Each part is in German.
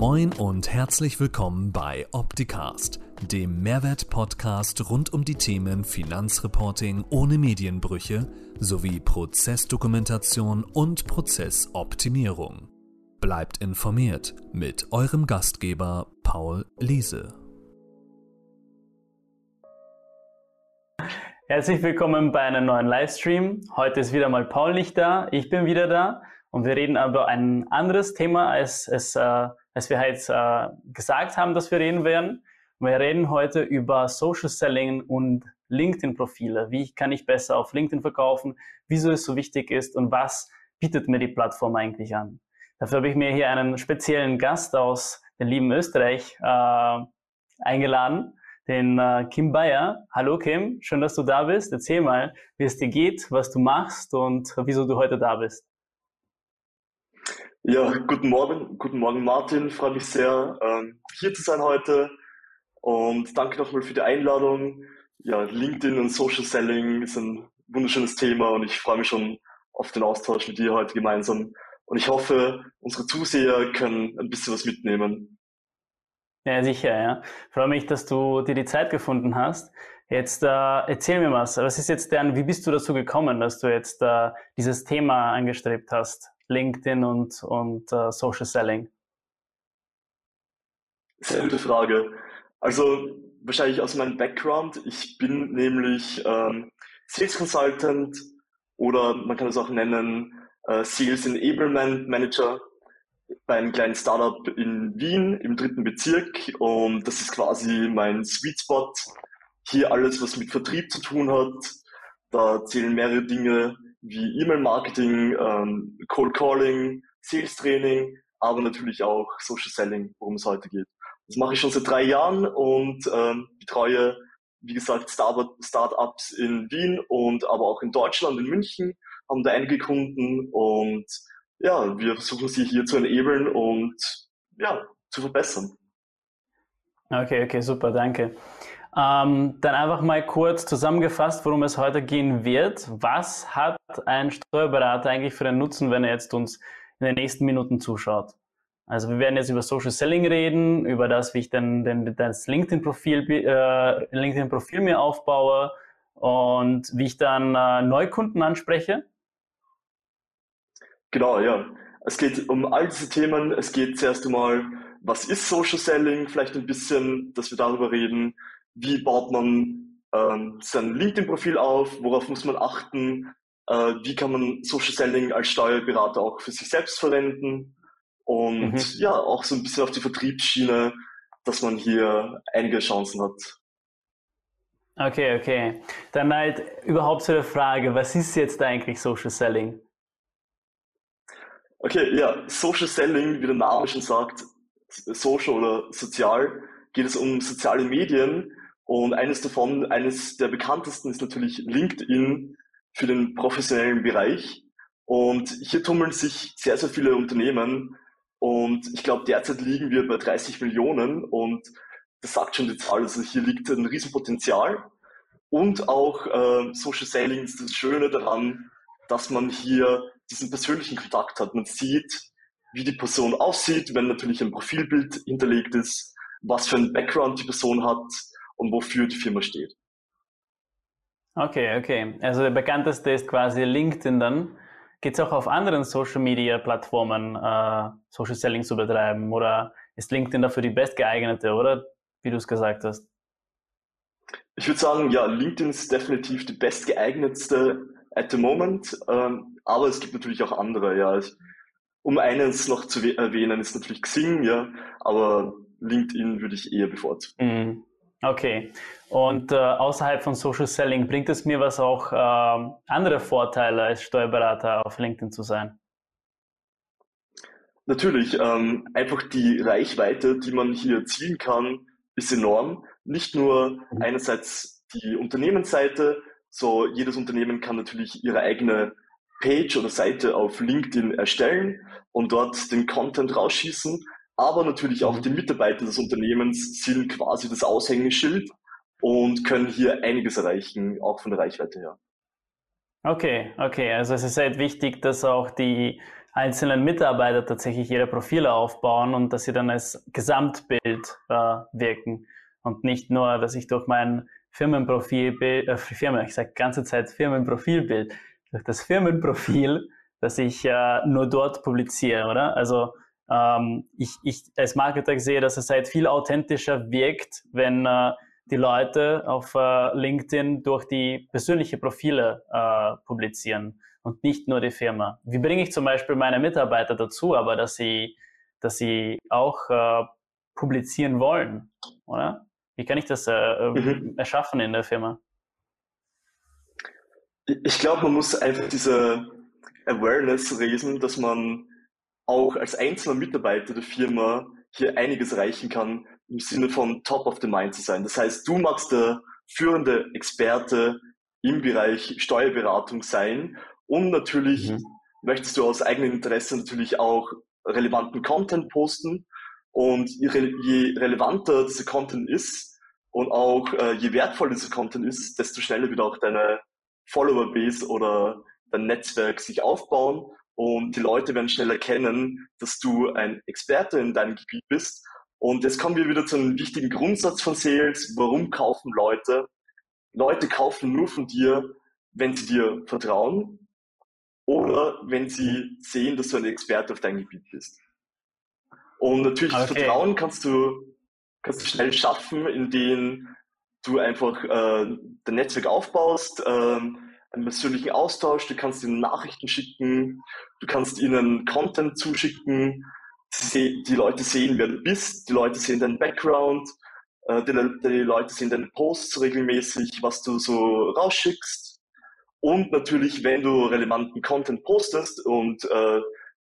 Moin und herzlich willkommen bei Opticast, dem Mehrwert-Podcast rund um die Themen Finanzreporting ohne Medienbrüche sowie Prozessdokumentation und Prozessoptimierung. Bleibt informiert mit eurem Gastgeber Paul Liese. Herzlich willkommen bei einem neuen Livestream. Heute ist wieder mal Paul nicht da, ich bin wieder da und wir reden über ein anderes Thema, als, als, äh, als wir heute äh, gesagt haben, dass wir reden werden. Wir reden heute über Social Selling und LinkedIn-Profile. Wie kann ich besser auf LinkedIn verkaufen? Wieso es so wichtig ist und was bietet mir die Plattform eigentlich an? Dafür habe ich mir hier einen speziellen Gast aus dem lieben Österreich äh, eingeladen, den äh, Kim Bayer. Hallo Kim, schön, dass du da bist. Erzähl mal, wie es dir geht, was du machst und wieso du heute da bist. Ja, guten Morgen, guten Morgen Martin. Freue mich sehr, ähm, hier zu sein heute und danke nochmal für die Einladung. Ja, LinkedIn und Social Selling ist ein wunderschönes Thema und ich freue mich schon auf den Austausch mit dir heute gemeinsam. Und ich hoffe, unsere Zuseher können ein bisschen was mitnehmen. Ja, sicher, ja. Freue mich, dass du dir die Zeit gefunden hast. Jetzt äh, erzähl mir was. Was ist jetzt dein, wie bist du dazu gekommen, dass du jetzt äh, dieses Thema angestrebt hast? LinkedIn und, und uh, Social Selling? Sehr gute Frage. Also wahrscheinlich aus meinem Background. Ich bin nämlich ähm, Sales Consultant oder man kann es auch nennen äh, Sales Enablement Manager bei einem kleinen Startup in Wien im dritten Bezirk und das ist quasi mein Sweet Spot. Hier alles, was mit Vertrieb zu tun hat. Da zählen mehrere Dinge wie E-Mail-Marketing, ähm, Cold Calling, Sales Training, aber natürlich auch Social Selling, worum es heute geht. Das mache ich schon seit drei Jahren und ähm, betreue, wie gesagt, Startups in Wien und aber auch in Deutschland, in München, haben da einige Kunden und ja, wir versuchen sie hier zu enablen und ja, zu verbessern. Okay, okay, super, danke. Ähm, dann einfach mal kurz zusammengefasst, worum es heute gehen wird. Was hat ein Steuerberater eigentlich für einen Nutzen, wenn er jetzt uns in den nächsten Minuten zuschaut? Also wir werden jetzt über Social Selling reden, über das, wie ich dann, dann das LinkedIn-Profil äh, LinkedIn-Profil mir aufbaue und wie ich dann äh, Neukunden anspreche. Genau, ja. Es geht um all diese Themen. Es geht zuerst einmal, was ist Social Selling? Vielleicht ein bisschen, dass wir darüber reden wie baut man ähm, sein LinkedIn-Profil auf, worauf muss man achten, äh, wie kann man Social Selling als Steuerberater auch für sich selbst verwenden und mhm. ja, auch so ein bisschen auf die Vertriebsschiene, dass man hier einige Chancen hat. Okay, okay. Dann halt überhaupt zu der Frage, was ist jetzt eigentlich Social Selling? Okay, ja, Social Selling, wie der Name schon sagt, social oder sozial, geht es um soziale Medien, und eines davon, eines der bekanntesten ist natürlich LinkedIn für den professionellen Bereich. Und hier tummeln sich sehr, sehr viele Unternehmen. Und ich glaube, derzeit liegen wir bei 30 Millionen. Und das sagt schon die Zahl. Also hier liegt ein Riesenpotenzial. Und auch äh, Social Selling ist das Schöne daran, dass man hier diesen persönlichen Kontakt hat. Man sieht, wie die Person aussieht, wenn natürlich ein Profilbild hinterlegt ist, was für ein Background die Person hat, und wofür die Firma steht. Okay, okay. Also der bekannteste ist quasi LinkedIn dann. Geht es auch auf anderen Social Media Plattformen, äh, Social Selling zu betreiben? Oder ist LinkedIn dafür die bestgeeignete, oder? Wie du es gesagt hast. Ich würde sagen, ja, LinkedIn ist definitiv die bestgeeignetste at the moment. Ähm, aber es gibt natürlich auch andere, ja. Um eines noch zu erwähnen, ist natürlich Xing, ja. Aber LinkedIn würde ich eher bevorzugen. Mhm. Okay. Und äh, außerhalb von Social Selling bringt es mir was auch äh, andere Vorteile als Steuerberater auf LinkedIn zu sein? Natürlich, ähm, einfach die Reichweite, die man hier erzielen kann, ist enorm. Nicht nur mhm. einerseits die Unternehmensseite, so jedes Unternehmen kann natürlich ihre eigene Page oder Seite auf LinkedIn erstellen und dort den Content rausschießen, aber natürlich auch mhm. die Mitarbeiter des Unternehmens sind quasi das Aushängeschild und können hier einiges erreichen, auch von der Reichweite her. Okay, okay. Also es ist halt wichtig, dass auch die einzelnen Mitarbeiter tatsächlich ihre Profile aufbauen und dass sie dann als Gesamtbild äh, wirken und nicht nur, dass ich durch mein Firmenprofilbild, äh, Firma, ich sage ganze Zeit Firmenprofilbild, durch das Firmenprofil, dass ich äh, nur dort publiziere, oder? Also ähm, ich, ich als Marketer sehe, dass es halt viel authentischer wirkt, wenn äh, die Leute auf äh, LinkedIn durch die persönliche Profile äh, publizieren und nicht nur die Firma. Wie bringe ich zum Beispiel meine Mitarbeiter dazu, aber dass sie, dass sie auch äh, publizieren wollen, oder? Wie kann ich das äh, äh, mhm. erschaffen in der Firma? Ich glaube, man muss einfach diese Awareness lesen, dass man auch als einzelner Mitarbeiter der Firma hier einiges erreichen kann, im Sinne von Top of the Mind zu sein. Das heißt, du magst der führende Experte im Bereich Steuerberatung sein und natürlich mhm. möchtest du aus eigenem Interesse natürlich auch relevanten Content posten und je, relevanter dieser Content ist und auch äh, je wertvoller dieser Content ist, desto schneller wird auch deine Follower-Base oder dein Netzwerk sich aufbauen und die Leute werden schnell erkennen, dass du ein Experte in deinem Gebiet bist. Und jetzt kommen wir wieder zu einem wichtigen Grundsatz von Sales. Warum kaufen Leute? Leute kaufen nur von dir, wenn sie dir vertrauen oder wenn sie sehen, dass du ein Experte auf deinem Gebiet bist. Und natürlich okay. das Vertrauen kannst du, kannst du schnell schaffen, indem du einfach äh, dein Netzwerk aufbaust, äh, einen persönlichen Austausch, du kannst ihnen Nachrichten schicken, du kannst ihnen Content zuschicken, die Leute sehen, wer du bist, die Leute sehen deinen Background, äh, die, die Leute sehen deine Posts regelmäßig, was du so rausschickst. Und natürlich, wenn du relevanten Content postest und äh,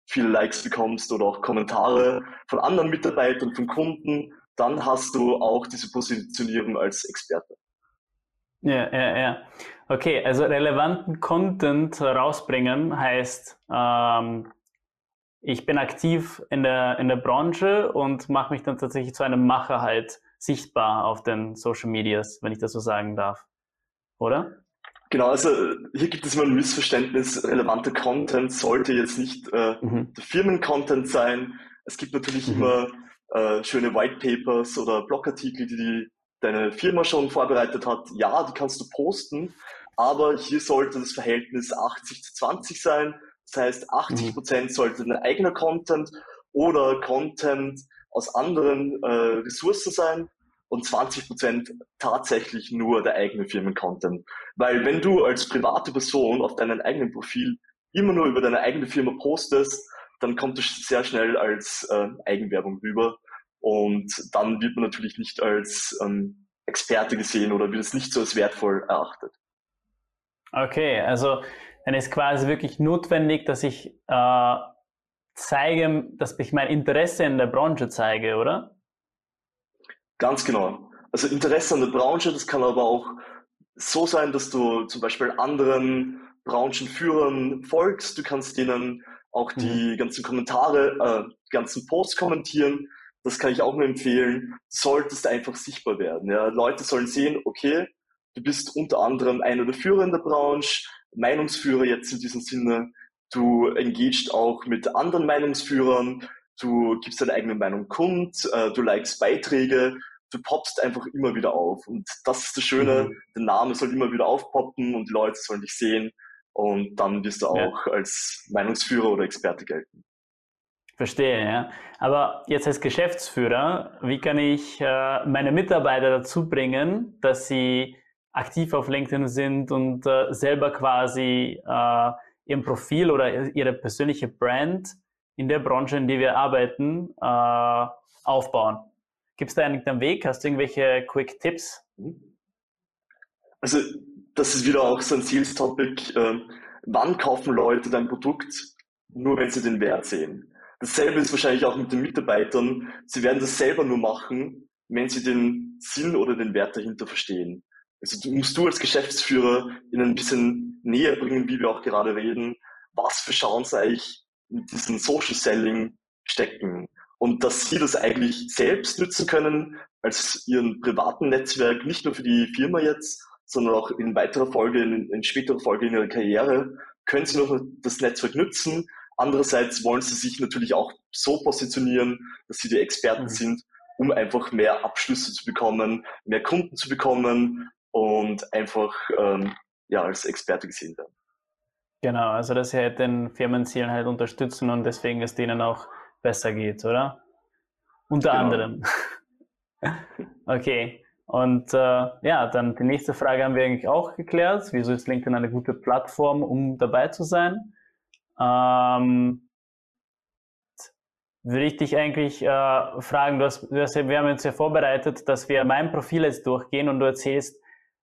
viele Likes bekommst oder auch Kommentare von anderen Mitarbeitern, von Kunden, dann hast du auch diese Positionierung als Experte. Ja, ja, ja. Okay, also relevanten Content rausbringen heißt, ähm, ich bin aktiv in der, in der Branche und mache mich dann tatsächlich zu einem Macher halt sichtbar auf den Social Medias, wenn ich das so sagen darf. Oder? Genau, also hier gibt es immer ein Missverständnis. Relevanter Content sollte jetzt nicht äh, mhm. der Firmen-Content sein. Es gibt natürlich mhm. immer äh, schöne White Papers oder Blogartikel, die die deine Firma schon vorbereitet hat, ja, die kannst du posten, aber hier sollte das Verhältnis 80 zu 20 sein. Das heißt, 80 mhm. Prozent sollte dein eigener Content oder Content aus anderen äh, Ressourcen sein und 20 Prozent tatsächlich nur der eigene Firmen-Content. Weil wenn du als private Person auf deinem eigenen Profil immer nur über deine eigene Firma postest, dann kommt es sehr schnell als äh, Eigenwerbung rüber. Und dann wird man natürlich nicht als ähm, Experte gesehen oder wird es nicht so als wertvoll erachtet. Okay, also dann ist quasi wirklich notwendig, dass ich äh, zeige, dass ich mein Interesse in der Branche zeige, oder? Ganz genau. Also Interesse an der Branche, das kann aber auch so sein, dass du zum Beispiel anderen Branchenführern folgst. Du kannst denen auch die mhm. ganzen Kommentare, äh, die ganzen Posts kommentieren das kann ich auch nur empfehlen, solltest einfach sichtbar werden. Ja. Leute sollen sehen, okay, du bist unter anderem einer der Führer in der Branche, Meinungsführer jetzt in diesem Sinne, du engagest auch mit anderen Meinungsführern, du gibst deine eigene Meinung kund, äh, du likest Beiträge, du poppst einfach immer wieder auf. Und das ist das Schöne, mhm. der Name soll immer wieder aufpoppen und die Leute sollen dich sehen und dann wirst du auch ja. als Meinungsführer oder Experte gelten. Verstehe, ja. Aber jetzt als Geschäftsführer, wie kann ich äh, meine Mitarbeiter dazu bringen, dass sie aktiv auf LinkedIn sind und äh, selber quasi äh, ihr Profil oder ihre persönliche Brand in der Branche, in der wir arbeiten, äh, aufbauen? Gibt es da einen Weg? Hast du irgendwelche Quick Tipps? Also, das ist wieder auch so ein Sales-Topic. Äh, wann kaufen Leute dein Produkt? Nur wenn sie den Wert sehen. Dasselbe ist wahrscheinlich auch mit den Mitarbeitern. Sie werden das selber nur machen, wenn sie den Sinn oder den Wert dahinter verstehen. Also du musst du als Geschäftsführer ihnen ein bisschen näher bringen, wie wir auch gerade reden, was für Chancen eigentlich mit diesem Social Selling stecken. Und dass sie das eigentlich selbst nutzen können, als ihren privaten Netzwerk, nicht nur für die Firma jetzt, sondern auch in weiterer Folge, in, in späterer Folge in ihrer Karriere, können sie noch das Netzwerk nutzen, Andererseits wollen sie sich natürlich auch so positionieren, dass sie die Experten mhm. sind, um einfach mehr Abschlüsse zu bekommen, mehr Kunden zu bekommen und einfach ähm, ja, als Experte gesehen werden. Genau, also dass sie halt den Firmenzielen halt unterstützen und deswegen es denen auch besser geht, oder? Unter genau. anderem. okay. Und äh, ja, dann die nächste Frage haben wir eigentlich auch geklärt. Wieso ist LinkedIn eine gute Plattform, um dabei zu sein? Ähm, würde ich dich eigentlich äh, fragen, du hast, du hast, wir haben uns ja vorbereitet, dass wir mein Profil jetzt durchgehen und du erzählst,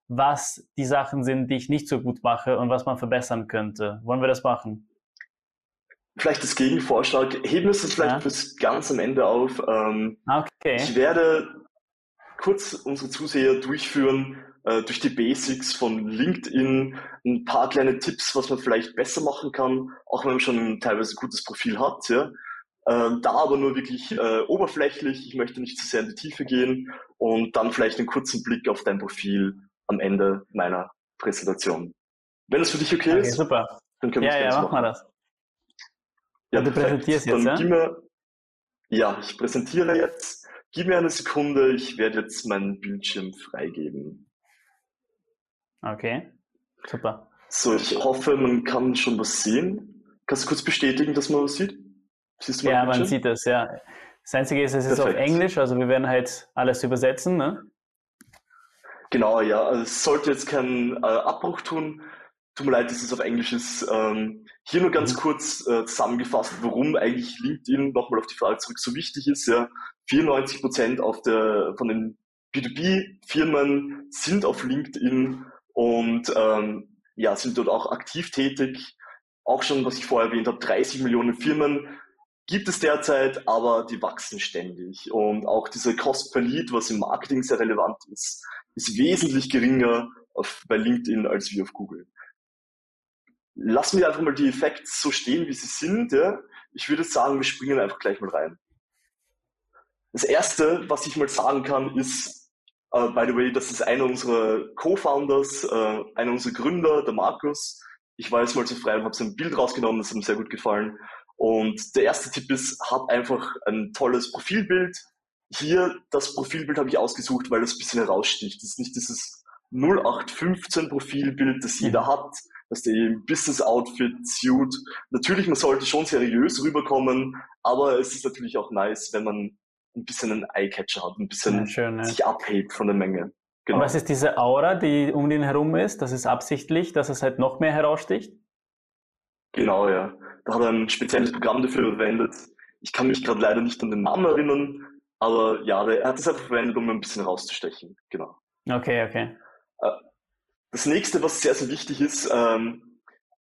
was die Sachen sind, die ich nicht so gut mache und was man verbessern könnte. Wollen wir das machen? Vielleicht das Gegenvorschlag. Heben wir es vielleicht ja. bis ganz am Ende auf. Ähm, okay. Ich werde kurz unsere Zuseher durchführen äh, durch die Basics von LinkedIn, ein paar kleine Tipps, was man vielleicht besser machen kann, auch wenn man schon teilweise ein gutes Profil hat. Ja. Äh, da aber nur wirklich äh, oberflächlich. Ich möchte nicht zu sehr in die Tiefe gehen und dann vielleicht einen kurzen Blick auf dein Profil am Ende meiner Präsentation. Wenn es für dich okay, okay ist, super. dann können wir ja, ja, machen wir das. Ja, du präsentierst jetzt, ja? Mir, ja, ich präsentiere jetzt. Gib mir eine Sekunde, ich werde jetzt meinen Bildschirm freigeben. Okay, super. So, ich hoffe, man kann schon was sehen. Kannst du kurz bestätigen, dass man was sieht? Siehst du ja, man sieht es, ja. Das Einzige ist, es ist auf Englisch, also wir werden halt alles übersetzen, ne? Genau, ja. Also es sollte jetzt keinen äh, Abbruch tun. Tut mir leid, dass es auf Englisch ist. Ähm, hier nur ganz mhm. kurz äh, zusammengefasst, warum eigentlich LinkedIn, nochmal auf die Frage zurück, so wichtig ist. Ja, 94 Prozent auf der, von den B2B-Firmen sind auf LinkedIn und ähm, ja, sind dort auch aktiv tätig. Auch schon, was ich vorher erwähnt habe, 30 Millionen Firmen gibt es derzeit, aber die wachsen ständig. Und auch dieser Cost per Lead, was im Marketing sehr relevant ist, ist wesentlich geringer auf, bei LinkedIn als wie auf Google. Lassen wir einfach mal die Effekte so stehen, wie sie sind. Ja? Ich würde sagen, wir springen einfach gleich mal rein. Das erste, was ich mal sagen kann, ist, uh, by the way, das ist einer unserer Co-Founders, uh, einer unserer Gründer, der Markus. Ich war jetzt mal so frei und habe sein Bild rausgenommen, das hat mir sehr gut gefallen. Und der erste Tipp ist, hab einfach ein tolles Profilbild. Hier, das Profilbild habe ich ausgesucht, weil das ein bisschen heraussticht. Das ist nicht dieses 0815 Profilbild, das jeder hat, dass der im Business Outfit, Suit. Natürlich, man sollte schon seriös rüberkommen, aber es ist natürlich auch nice, wenn man ein bisschen einen Eyecatcher hat, ein bisschen ja, schön, ja. sich abhebt von der Menge. Genau. Und was ist diese Aura, die um den herum ist? Das ist absichtlich, dass es halt noch mehr heraussticht? Genau, ja. Da hat er ein spezielles Programm dafür verwendet. Ich kann mich gerade leider nicht an den Namen erinnern, aber ja, er hat es einfach verwendet, um ein bisschen rauszustechen. Genau. Okay, okay. Äh, das nächste, was sehr, sehr wichtig ist, ähm,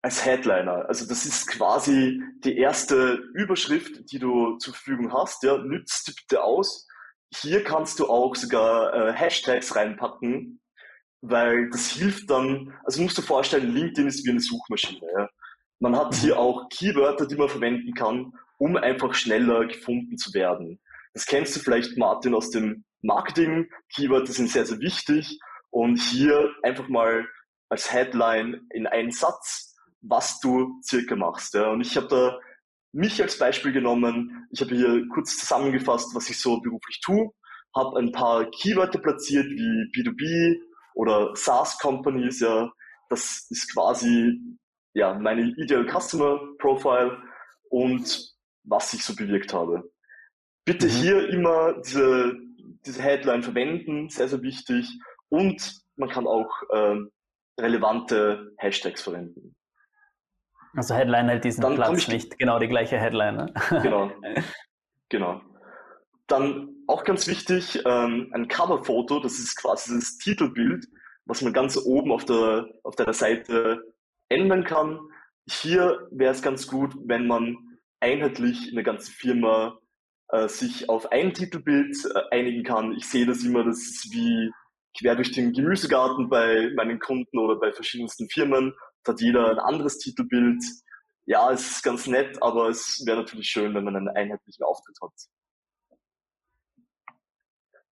als Headliner. Also das ist quasi die erste Überschrift, die du zur Verfügung hast. Ja, nützt die bitte aus. Hier kannst du auch sogar äh, Hashtags reinpacken, weil das hilft dann, also musst du vorstellen, LinkedIn ist wie eine Suchmaschine. Ja. Man hat hier auch Keywörter, die man verwenden kann, um einfach schneller gefunden zu werden. Das kennst du vielleicht, Martin, aus dem Marketing. Keywörter sind sehr, sehr wichtig. Und hier einfach mal als Headline in einen Satz, was du circa machst. Ja. Und ich habe da mich als Beispiel genommen. Ich habe hier kurz zusammengefasst, was ich so beruflich tue, habe ein paar Keywörter platziert wie B2B oder SaaS Companies. Ja, das ist quasi ja, meine Ideal Customer Profile und was ich so bewirkt habe. Bitte mhm. hier immer diese, diese Headline verwenden, sehr, sehr wichtig. Und man kann auch äh, relevante Hashtags verwenden. Also Headline hält diesen Dann Platz nicht, genau die gleiche Headline. Ne? Genau, genau. Dann auch ganz wichtig, ähm, ein Coverfoto, das ist quasi das Titelbild, was man ganz oben auf der, auf der Seite ändern kann. Hier wäre es ganz gut, wenn man einheitlich in der ganzen Firma äh, sich auf ein Titelbild äh, einigen kann. Ich sehe das immer, das ist wie quer durch den Gemüsegarten bei meinen Kunden oder bei verschiedensten Firmen. Hat jeder ein anderes Titelbild. Ja, es ist ganz nett, aber es wäre natürlich schön, wenn man einen einheitlichen Auftritt hat.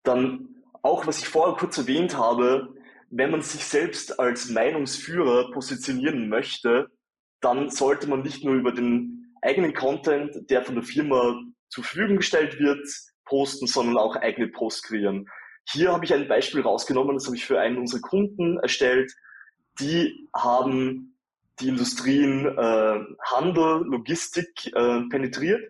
Dann auch, was ich vorher kurz erwähnt habe, wenn man sich selbst als Meinungsführer positionieren möchte, dann sollte man nicht nur über den eigenen Content, der von der Firma zur Verfügung gestellt wird, posten, sondern auch eigene Posts kreieren. Hier habe ich ein Beispiel rausgenommen, das habe ich für einen unserer Kunden erstellt. Die haben die Industrien äh, Handel, Logistik äh, penetriert.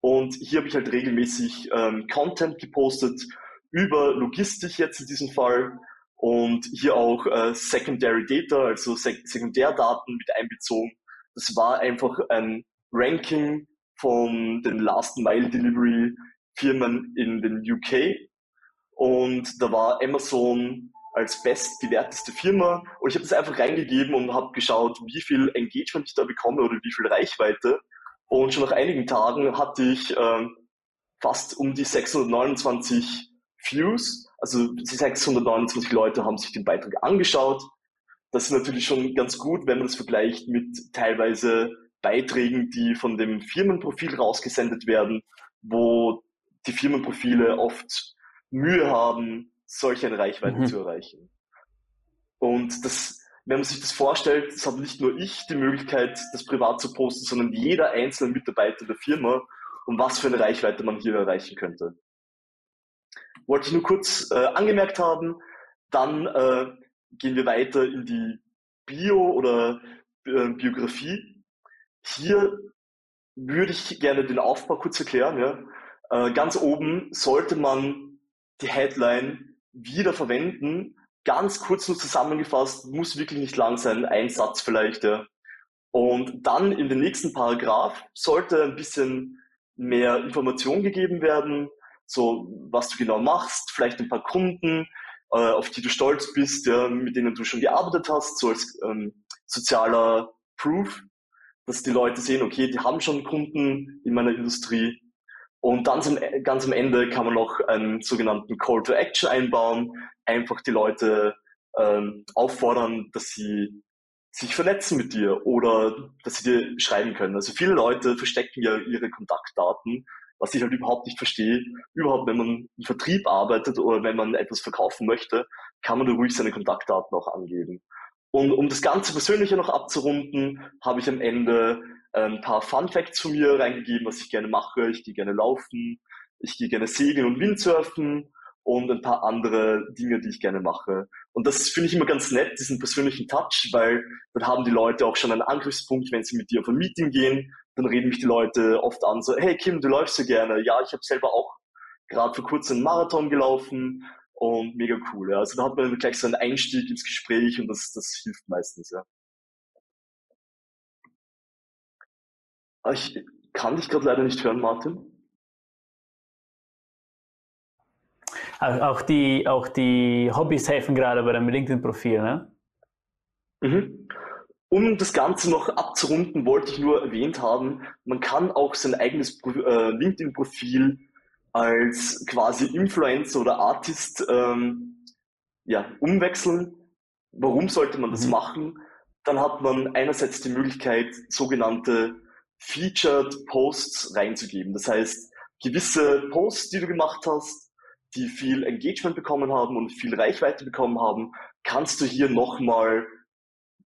Und hier habe ich halt regelmäßig ähm, Content gepostet über Logistik jetzt in diesem Fall und hier auch äh, Secondary Data, also Sek Sekundärdaten mit einbezogen. Das war einfach ein Ranking von den Last Mile Delivery Firmen in den UK. Und da war Amazon als bestbewerteste Firma. Und ich habe das einfach reingegeben und habe geschaut, wie viel Engagement ich da bekomme oder wie viel Reichweite. Und schon nach einigen Tagen hatte ich äh, fast um die 629 Views. Also 629 Leute haben sich den Beitrag angeschaut. Das ist natürlich schon ganz gut, wenn man das vergleicht mit teilweise Beiträgen, die von dem Firmenprofil rausgesendet werden, wo die Firmenprofile oft Mühe haben, solch eine Reichweite mhm. zu erreichen. Und das, wenn man sich das vorstellt, das hat nicht nur ich die Möglichkeit, das privat zu posten, sondern jeder einzelne Mitarbeiter der Firma und was für eine Reichweite man hier erreichen könnte. Wollte ich nur kurz äh, angemerkt haben. Dann äh, gehen wir weiter in die Bio- oder äh, Biografie. Hier würde ich gerne den Aufbau kurz erklären. Ja. Äh, ganz oben sollte man die Headline wieder verwenden. Ganz kurz nur zusammengefasst, muss wirklich nicht lang sein, ein Satz vielleicht. Ja. Und dann in den nächsten Paragraph sollte ein bisschen mehr Information gegeben werden, so was du genau machst, vielleicht ein paar Kunden, äh, auf die du stolz bist, ja, mit denen du schon gearbeitet hast, so als ähm, sozialer Proof, dass die Leute sehen, okay, die haben schon Kunden in meiner Industrie und dann zum, ganz am Ende kann man noch einen sogenannten Call to Action einbauen, einfach die Leute ähm, auffordern, dass sie sich vernetzen mit dir oder dass sie dir schreiben können. Also viele Leute verstecken ja ihre Kontaktdaten, was ich halt überhaupt nicht verstehe. Überhaupt, wenn man im Vertrieb arbeitet oder wenn man etwas verkaufen möchte, kann man da ruhig seine Kontaktdaten auch angeben. Und um das Ganze persönliche noch abzurunden, habe ich am Ende ein paar Fun Facts von mir reingegeben, was ich gerne mache. Ich gehe gerne laufen, ich gehe gerne segeln und Windsurfen und ein paar andere Dinge, die ich gerne mache. Und das finde ich immer ganz nett, diesen persönlichen Touch, weil dann haben die Leute auch schon einen Angriffspunkt, wenn sie mit dir auf ein Meeting gehen. Dann reden mich die Leute oft an, so, hey Kim, du läufst so gerne. Ja, ich habe selber auch gerade vor kurzem einen Marathon gelaufen und mega cool. Ja. Also da hat man gleich so einen Einstieg ins Gespräch und das, das hilft meistens, ja. Ich kann dich gerade leider nicht hören, Martin. Auch die, auch die Hobbys helfen gerade bei deinem LinkedIn-Profil, ne? Mhm. Um das Ganze noch abzurunden, wollte ich nur erwähnt haben, man kann auch sein eigenes äh, LinkedIn-Profil als quasi Influencer oder Artist ähm, ja, umwechseln. Warum sollte man das mhm. machen? Dann hat man einerseits die Möglichkeit, sogenannte Featured Posts reinzugeben. Das heißt, gewisse Posts, die du gemacht hast, die viel Engagement bekommen haben und viel Reichweite bekommen haben, kannst du hier nochmal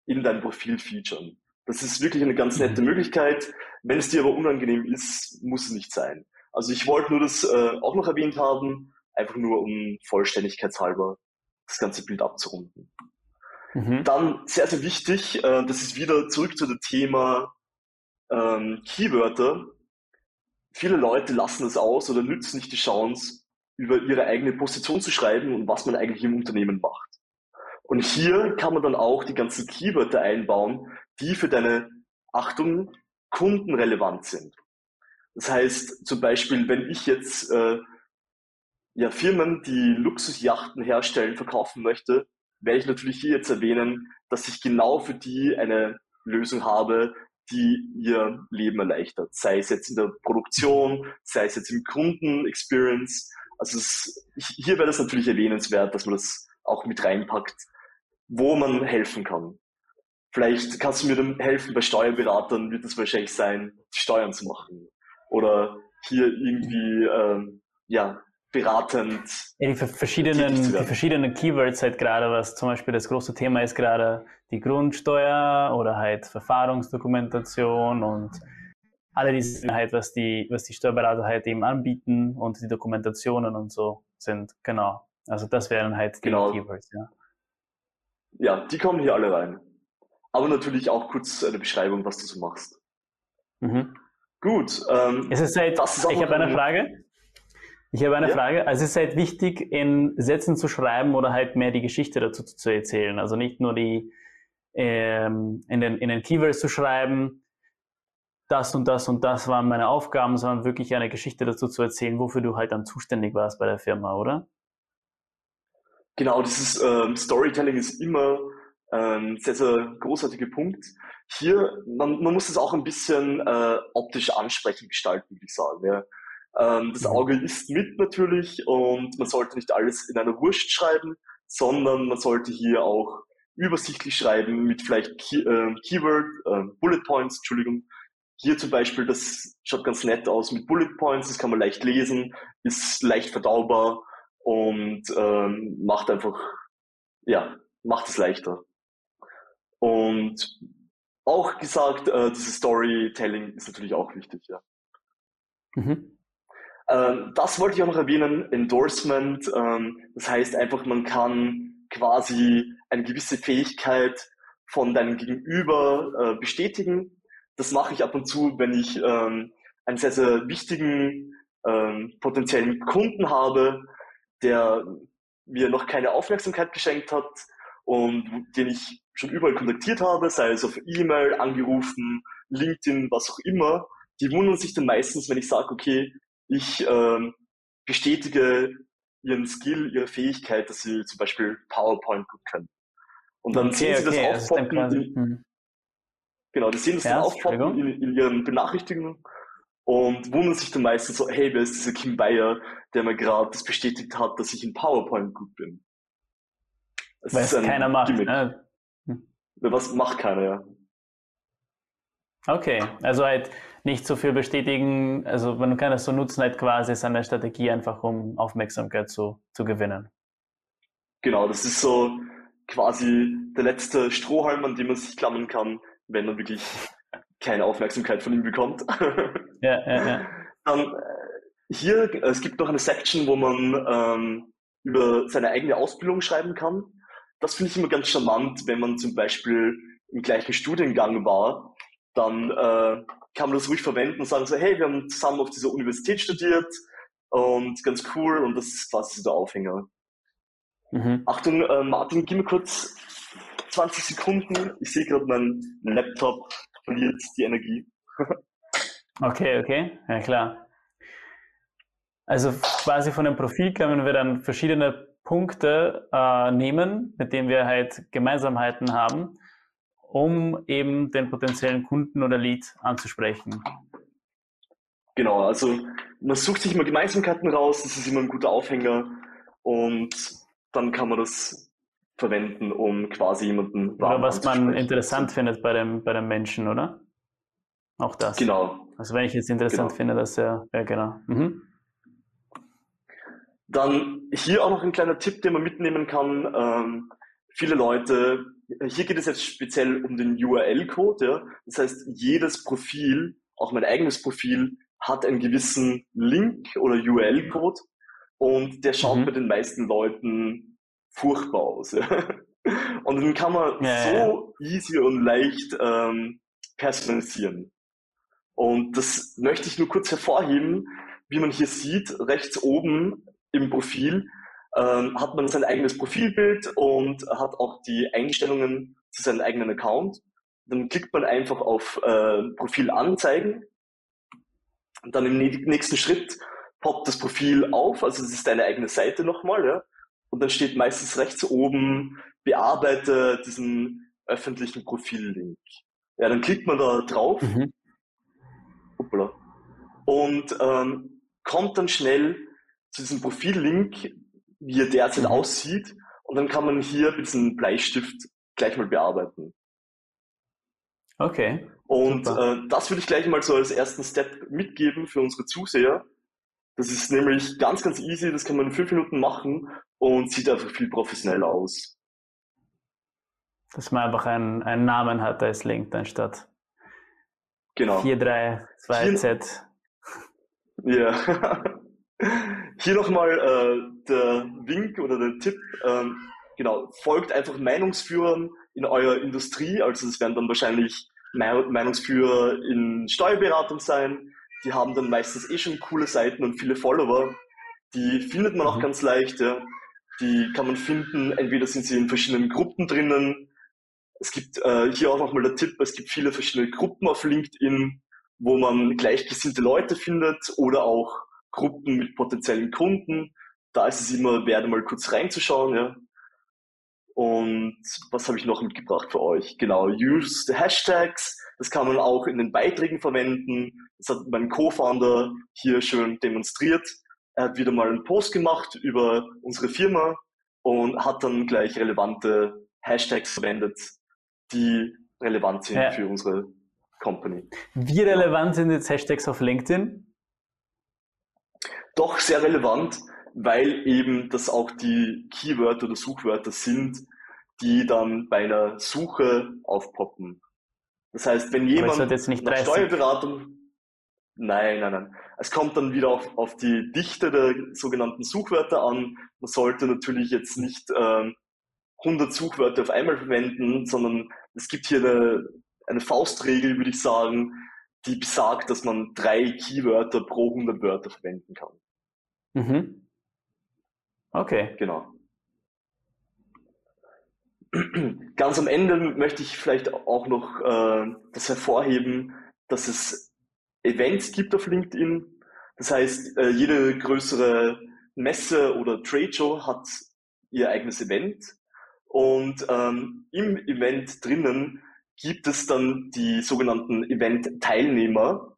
in dein Profil featuren. Das ist wirklich eine ganz nette mhm. Möglichkeit. Wenn es dir aber unangenehm ist, muss es nicht sein. Also ich wollte nur das äh, auch noch erwähnt haben, einfach nur um vollständigkeitshalber das ganze Bild abzurunden. Mhm. Dann sehr, sehr wichtig, äh, das ist wieder zurück zu dem Thema ähm, Keywörter. Viele Leute lassen es aus oder nützen nicht die Chance, über ihre eigene Position zu schreiben und was man eigentlich im Unternehmen macht. Und hier kann man dann auch die ganzen Keywörter einbauen, die für deine, Achtung, Kunden relevant sind. Das heißt zum Beispiel, wenn ich jetzt äh, ja, Firmen, die Luxusjachten herstellen, verkaufen möchte, werde ich natürlich hier jetzt erwähnen, dass ich genau für die eine Lösung habe, die ihr Leben erleichtert. Sei es jetzt in der Produktion, sei es jetzt im Kunden-Experience. Also es, hier wäre das natürlich erwähnenswert, dass man das auch mit reinpackt, wo man helfen kann. Vielleicht kannst du mir dann helfen, bei Steuerberatern wird es wahrscheinlich sein, die Steuern zu machen. Oder hier irgendwie, ähm, ja, beratend. Ja, die verschiedenen, die verschiedenen Keywords halt gerade, was zum Beispiel das große Thema ist gerade die Grundsteuer oder halt Verfahrensdokumentation und alle diese halt, was die, was die Steuerberater halt eben anbieten und die Dokumentationen und so sind. Genau. Also das wären halt die Genau. Keywords, ja. Ja, die kommen hier alle rein. Aber natürlich auch kurz eine Beschreibung, was du so machst. Mhm. Gut, ähm, Es ist halt, Das ist auch ich habe eine ein- Frage. Ich habe eine Ja. Frage. Also es ist halt wichtig, in Sätzen zu schreiben oder halt mehr die Geschichte dazu zu, erzählen. Also nicht nur die ähm, in, den, in den Keywords zu schreiben, das und das und das waren meine Aufgaben, sondern wirklich eine Geschichte dazu zu erzählen, wofür du halt dann zuständig warst bei der Firma, oder? Genau, dieses ähm, Storytelling ist immer ein sehr, sehr großartiger Punkt. Hier, man, man muss es auch ein bisschen äh, optisch ansprechend gestalten, würde ich sagen. Ja. Ähm, das Mhm. Auge isst mit natürlich und man sollte nicht alles in einer Wurst schreiben, sondern man sollte hier auch übersichtlich schreiben mit vielleicht Key, äh, Keyword, äh, Bullet Points, Entschuldigung. Hier zum Beispiel, das schaut ganz nett aus mit Bullet Points, das kann man leicht lesen, ist leicht verdaubar und ähm, macht einfach, ja, macht es leichter. Und auch gesagt, äh, dieses Storytelling ist natürlich auch wichtig, ja. Mhm. Ähm, das wollte ich auch noch erwähnen, Endorsement, ähm, das heißt einfach, man kann quasi eine gewisse Fähigkeit von deinem Gegenüber äh, bestätigen. Das mache ich ab und zu, wenn ich ähm, einen sehr, sehr wichtigen ähm, potenziellen Kunden habe, der mir noch keine Aufmerksamkeit geschenkt hat und den ich schon überall kontaktiert habe, sei es auf E-Mail, angerufen, LinkedIn, was auch immer. Die wundern sich dann meistens, wenn ich sage, okay, ich ähm, bestätige ihren Skill, ihre Fähigkeit, dass sie zum Beispiel PowerPoint gut können. Und dann sehen sie das also aufpoppen, quasi, in, mhm. genau, die sehen das Ja, dann aufpoppen in, in ihren Benachrichtigungen und wundern sich dann meistens so, hey, wer ist dieser Kim Bayer, der mir gerade das bestätigt hat, dass ich in PowerPoint gut bin. Es weil es ein keiner macht. Gimmick. Ne? Was macht keiner, ja. Okay, also halt nicht so viel bestätigen, also man kann das so nutzen, halt quasi seine Strategie einfach, um Aufmerksamkeit zu, zu gewinnen. Genau, das ist so quasi der letzte Strohhalm, an dem man sich klammern kann, wenn man wirklich keine Aufmerksamkeit von ihm bekommt. Ja, ja, ja. Dann äh, hier, es gibt noch eine Section, wo man ähm, über seine eigene Ausbildung schreiben kann. Das finde ich immer ganz charmant, wenn man zum Beispiel im gleichen Studiengang war, dann äh, kann man das ruhig verwenden und sagen so, hey, wir haben zusammen auf dieser Universität studiert und ganz cool und das ist quasi so der Aufhänger. Mhm. Achtung, äh, Martin, gib mir kurz 20 Sekunden. Ich sehe gerade, mein Laptop verliert die Energie. Okay, okay, ja klar. Also quasi von dem Profil können wir dann verschiedene Punkte äh, nehmen, mit denen wir halt Gemeinsamkeiten haben, um eben den potenziellen Kunden oder Lead anzusprechen. Genau, also man sucht sich immer Gemeinsamkeiten raus, das ist immer ein guter Aufhänger und dann kann man das verwenden, um quasi jemanden Oder was man interessant findet bei dem, bei dem Menschen, oder? Auch das. Genau. Also wenn ich jetzt interessant Genau. finde, dass er, ja genau. Mhm. Dann hier auch noch ein kleiner Tipp, den man mitnehmen kann. Ähm, viele Leute, hier geht es jetzt speziell um den URL-Code. Ja? Das heißt, jedes Profil, auch mein eigenes Profil, hat einen gewissen Link oder URL-Code und der schaut Mhm. bei den meisten Leuten furchtbar aus. Ja? Und den kann man Ja, so easy und leicht ähm, personalisieren. Und das möchte ich nur kurz hervorheben, wie man hier sieht, rechts oben im Profil ähm, hat man sein eigenes Profilbild und hat auch die Einstellungen zu seinem eigenen Account. Dann klickt man einfach auf äh, Profil anzeigen. Und dann im nä- nächsten Schritt poppt das Profil auf, also es ist deine eigene Seite nochmal, ja. Und dann steht meistens rechts oben, bearbeite diesen öffentlichen Profillink. Ja, dann klickt man da drauf Mhm. Hoppala. Und ähm, kommt dann schnell zu diesem Profillink, wie er derzeit Mhm. aussieht. Und dann kann man hier mit diesem Bleistift gleich mal bearbeiten. Okay. Und äh, das würde ich gleich mal so als ersten Step mitgeben für unsere Zuseher. Das ist nämlich ganz, ganz easy, das kann man in fünf Minuten machen und sieht einfach viel professioneller aus. Dass man einfach einen, einen Namen hat als Link anstatt. Genau. 4, 3, 2, Z. Ja. Hier nochmal äh, der Wink oder der Tipp. Ähm, genau, folgt einfach Meinungsführern in eurer Industrie. Also es werden dann wahrscheinlich Meinungsführer in Steuerberatung sein. Die haben dann meistens eh schon coole Seiten und viele Follower. Die findet man auch mhm. ganz leicht. Ja. Die kann man finden. Entweder sind sie in verschiedenen Gruppen drinnen. Es gibt äh, hier auch nochmal der Tipp, es gibt viele verschiedene Gruppen auf LinkedIn, wo man gleichgesinnte Leute findet oder auch Gruppen mit potenziellen Kunden. Da ist es immer wert, mal kurz reinzuschauen. Ja. Und was habe ich noch mitgebracht für euch? Genau, use the Hashtags. Das kann man auch in den Beiträgen verwenden. Das hat mein Co-Founder hier schön demonstriert. Er hat wieder mal einen Post gemacht über unsere Firma und hat dann gleich relevante Hashtags verwendet, die relevant sind ja. für unsere Company. Wie relevant sind jetzt Hashtags auf LinkedIn? Doch sehr relevant weil eben das auch die Keywörter oder Suchwörter sind, die dann bei einer Suche aufpoppen. Das heißt, wenn jemand nach Steuerberatung, nein, nein, nein. Es kommt dann wieder auf, auf die Dichte der sogenannten Suchwörter an. Man sollte natürlich jetzt nicht äh, 100 Suchwörter auf einmal verwenden, sondern es gibt hier eine, eine Faustregel, würde ich sagen, die besagt, dass man drei Keywörter pro 100 Wörter verwenden kann. Mhm. Okay. Genau. Ganz am Ende möchte ich vielleicht auch noch äh, das hervorheben, dass es Events gibt auf LinkedIn. Das heißt, äh, jede größere Messe oder Trade Show hat ihr eigenes Event. Und ähm, im Event drinnen gibt es dann die sogenannten Event-Teilnehmer.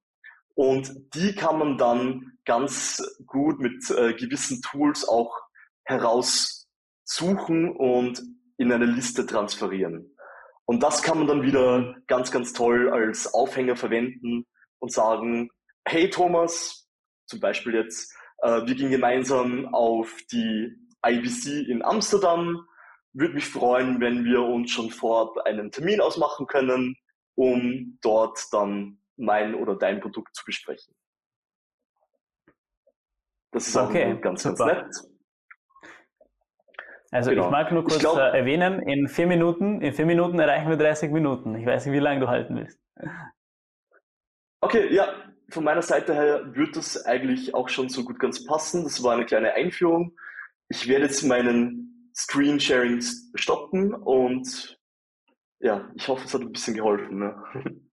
Und die kann man dann ganz gut mit äh, gewissen Tools auch heraussuchen und in eine Liste transferieren. Und das kann man dann wieder ganz, ganz toll als Aufhänger verwenden und sagen, hey Thomas, zum Beispiel jetzt, äh, wir gehen gemeinsam auf die IBC in Amsterdam. Würde mich freuen, wenn wir uns schon vorab einen Termin ausmachen können, um dort dann mein oder dein Produkt zu besprechen. Das ist okay, auch ganz, super. ganz nett. Also genau. ich mag nur kurz glaub, äh, erwähnen, in vier Minuten, in vier Minuten erreichen wir 30 Minuten. Ich weiß nicht, wie lange du halten willst. Okay, ja, von meiner Seite her wird das eigentlich auch schon so gut ganz passen. Das war eine kleine Einführung. Ich werde jetzt meinen Screen Sharing stoppen und ja, ich hoffe, es hat ein bisschen geholfen. Ne?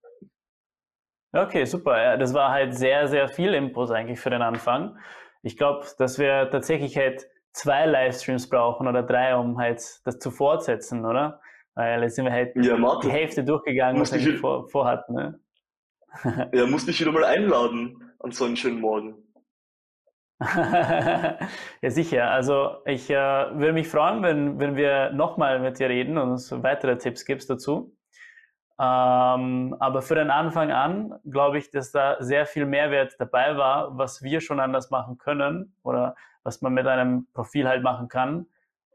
Okay, super. das war halt sehr, sehr viel Infos eigentlich für den Anfang. Ich glaube, dass wir tatsächlich halt zwei Livestreams brauchen oder drei, um halt das zu fortsetzen, oder? Weil jetzt sind wir halt ja, Martin, die Hälfte durchgegangen, was wir vor, vorhatten. Ne? ja, muss dich wieder mal einladen an so einen schönen Morgen. ja, sicher. Also ich äh, würde mich freuen, wenn, wenn wir nochmal mit dir reden und uns weitere Tipps gibst dazu. Ähm, aber für den Anfang an glaube ich, dass da sehr viel Mehrwert dabei war, was wir schon anders machen können oder was man mit einem Profil halt machen kann,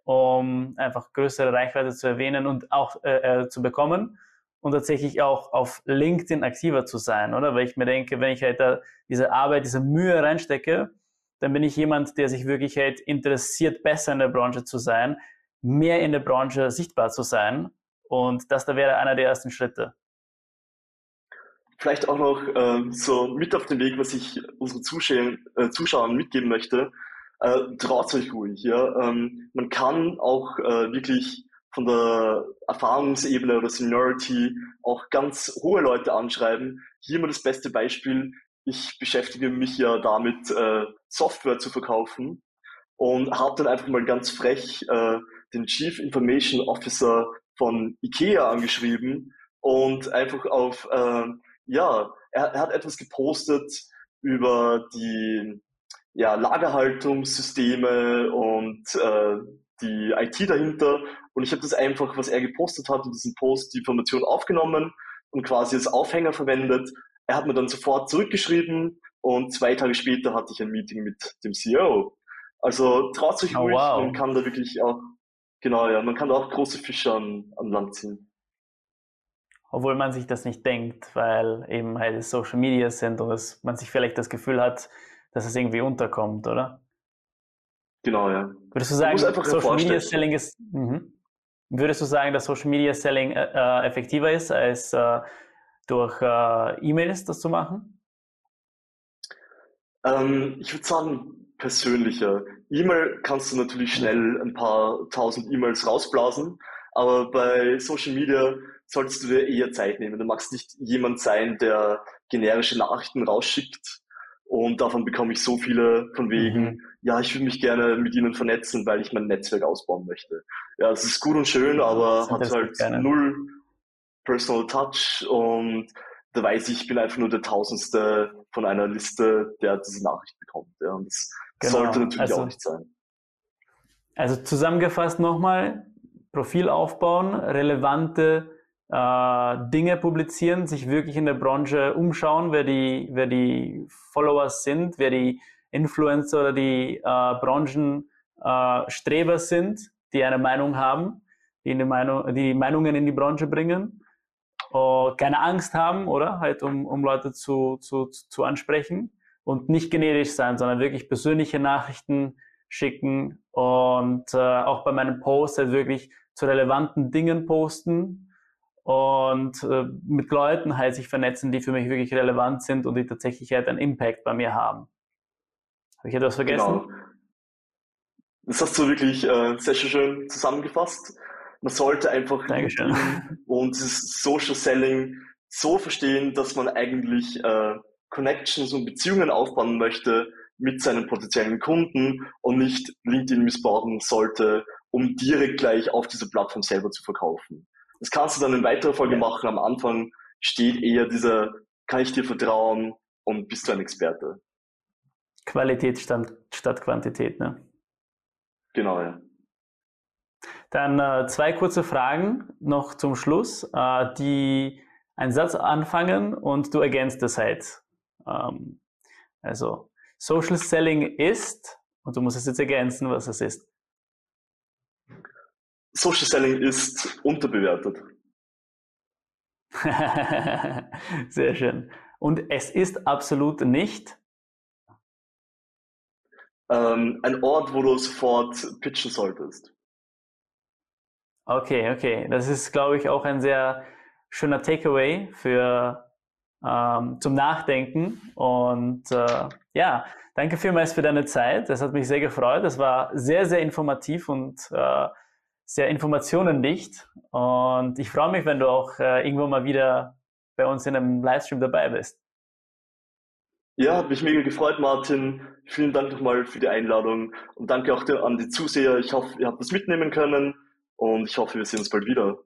um einfach größere Reichweite zu erwähnen und auch äh, äh, zu bekommen und tatsächlich auch auf LinkedIn aktiver zu sein, oder? Weil ich mir denke, wenn ich halt da diese Arbeit, diese Mühe reinstecke, dann bin ich jemand, der sich wirklich halt interessiert, besser in der Branche zu sein, mehr in der Branche sichtbar zu sein. Und das da wäre einer der ersten Schritte. Vielleicht auch noch äh, so mit auf den Weg, was ich unseren Zuschauern, äh, Zuschauern mitgeben möchte. Äh, traut euch ruhig. Ja? Ähm, man kann auch äh, wirklich von der Erfahrungsebene oder Seniority auch ganz hohe Leute anschreiben. Hier mal das beste Beispiel. Ich beschäftige mich ja damit, äh, Software zu verkaufen und habe dann einfach mal ganz frech äh, den Chief Information Officer von IKEA angeschrieben und einfach auf, äh, ja, er, er hat etwas gepostet über die ja, Lagerhaltungssysteme und äh, die IT dahinter. Und ich habe das einfach, was er gepostet hat, in diesem Post die Information aufgenommen und quasi als Aufhänger verwendet. Er hat mir dann sofort zurückgeschrieben und zwei Tage später hatte ich ein Meeting mit dem CEO. Also traut sich oh, ruhig, wow. man kann da wirklich auch, genau, ja, man kann auch große Fische an, an Land ziehen. obwohl man sich das nicht denkt, weil eben halt Social Media sind und es, man sich vielleicht das Gefühl hat, dass es irgendwie unterkommt, oder? Genau, ja. Würdest du sagen, Social Media Selling ist, mhm. würdest du sagen, dass Social Media Selling äh, äh effektiver ist, als äh, durch äh, E-Mails das zu machen? Ähm, ich würde sagen, persönlicher. E-Mail kannst du natürlich schnell ein paar tausend E-Mails rausblasen, aber bei Social Media solltest du dir eher Zeit nehmen. Du magst nicht jemand sein, der generische Nachrichten rausschickt und davon bekomme ich so viele von wegen, mhm. ja, ich würde mich gerne mit ihnen vernetzen, weil ich mein Netzwerk ausbauen möchte. Ja, es ist gut und schön, aber hat halt gerne. null Personal Touch und da weiß ich, ich bin einfach nur der Tausendste von einer Liste, der diese Nachricht bekommt. Ja, und das genau. sollte natürlich also, auch nicht sein. Also zusammengefasst nochmal, Profil aufbauen, relevante äh, Dinge publizieren, sich wirklich in der Branche umschauen, wer die, wer die Followers sind, wer die Influencer oder die äh, Branchenstreber äh, sind, die eine Meinung haben, die, eine Meinung, die Meinungen in die Branche bringen, uh, keine Angst haben, oder? Halt, um, um Leute zu, zu, zu ansprechen und nicht generisch sein, sondern wirklich persönliche Nachrichten schicken und äh, auch bei meinen Posts halt wirklich zu relevanten Dingen posten, und äh, mit Leuten halt sich vernetzen, die für mich wirklich relevant sind und die tatsächlich halt einen Impact bei mir haben. Habe ich etwas vergessen? Genau. Das hast du wirklich äh, sehr schön zusammengefasst. Man sollte einfach und das Social Selling so verstehen, dass man eigentlich äh, Connections und Beziehungen aufbauen möchte mit seinen potenziellen Kunden und nicht LinkedIn missbrauchen sollte, um direkt gleich auf dieser Plattform selber zu verkaufen. Das kannst du dann in weiterer Folge machen. Am Anfang steht eher dieser, kann ich dir vertrauen und bist du ein Experte. Qualität statt, statt Quantität, ne? Genau, ja. Dann äh, zwei kurze Fragen noch zum Schluss, äh, die einen Satz anfangen und du ergänzt es halt. Ähm, also, Social Selling ist, und du musst es jetzt ergänzen, was es ist. Social Selling ist unterbewertet. Sehr schön. Und es ist absolut nicht ähm, ein Ort, wo du sofort pitchen solltest. Okay, okay. Das ist, glaube ich, auch ein sehr schöner Takeaway für ähm, zum Nachdenken. Und äh, ja, danke vielmals für deine Zeit. Das hat mich sehr gefreut. Das war sehr, sehr informativ und äh, sehr informationendicht. Und ich freue mich, wenn du auch äh, irgendwo mal wieder bei uns in einem Livestream dabei bist. Ja, hat mich mega gefreut, Martin. Vielen Dank nochmal für die Einladung und danke auch an die Zuseher. Ich hoffe, ihr habt das mitnehmen können und ich hoffe, wir sehen uns bald wieder.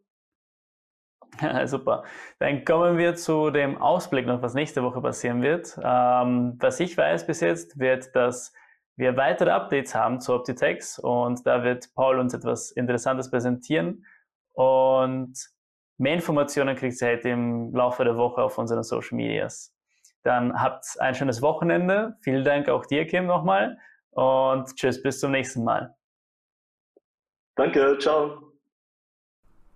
Ja, super. Dann kommen wir zu dem Ausblick noch, was nächste Woche passieren wird. Ähm, was ich weiß bis jetzt, wird das wir weitere Updates haben zu Optitex und da wird Paul uns etwas Interessantes präsentieren und mehr Informationen kriegt ihr halt im Laufe der Woche auf unseren Social Medias. Dann habt ein schönes Wochenende. Vielen Dank auch dir, Kim, nochmal und tschüss, bis zum nächsten Mal. Danke, ciao.